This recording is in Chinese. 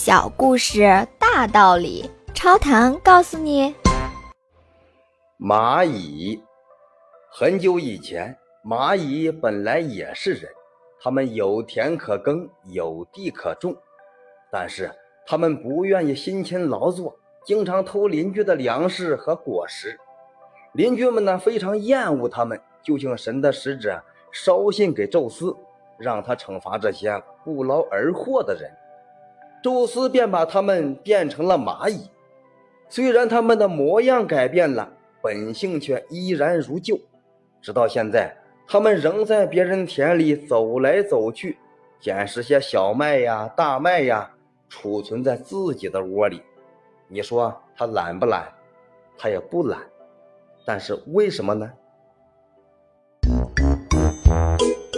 小故事大道理，超糖告诉你：蚂蚁。很久以前，蚂蚁本来也是人，他们有田可耕，有地可种，但是他们不愿意辛勤劳作，经常偷邻居的粮食和果实。邻居们呢非常厌恶他们，就请神的使者捎信给宙斯，让他惩罚这些不劳而获的人。宙斯便把他们变成了蚂蚁，虽然他们的模样改变了，本性却依然如旧。直到现在，他们仍在别人田里走来走去，捡拾些小麦呀、大麦呀，储存在自己的窝里。你说他懒不懒？他也不懒。但是为什么呢？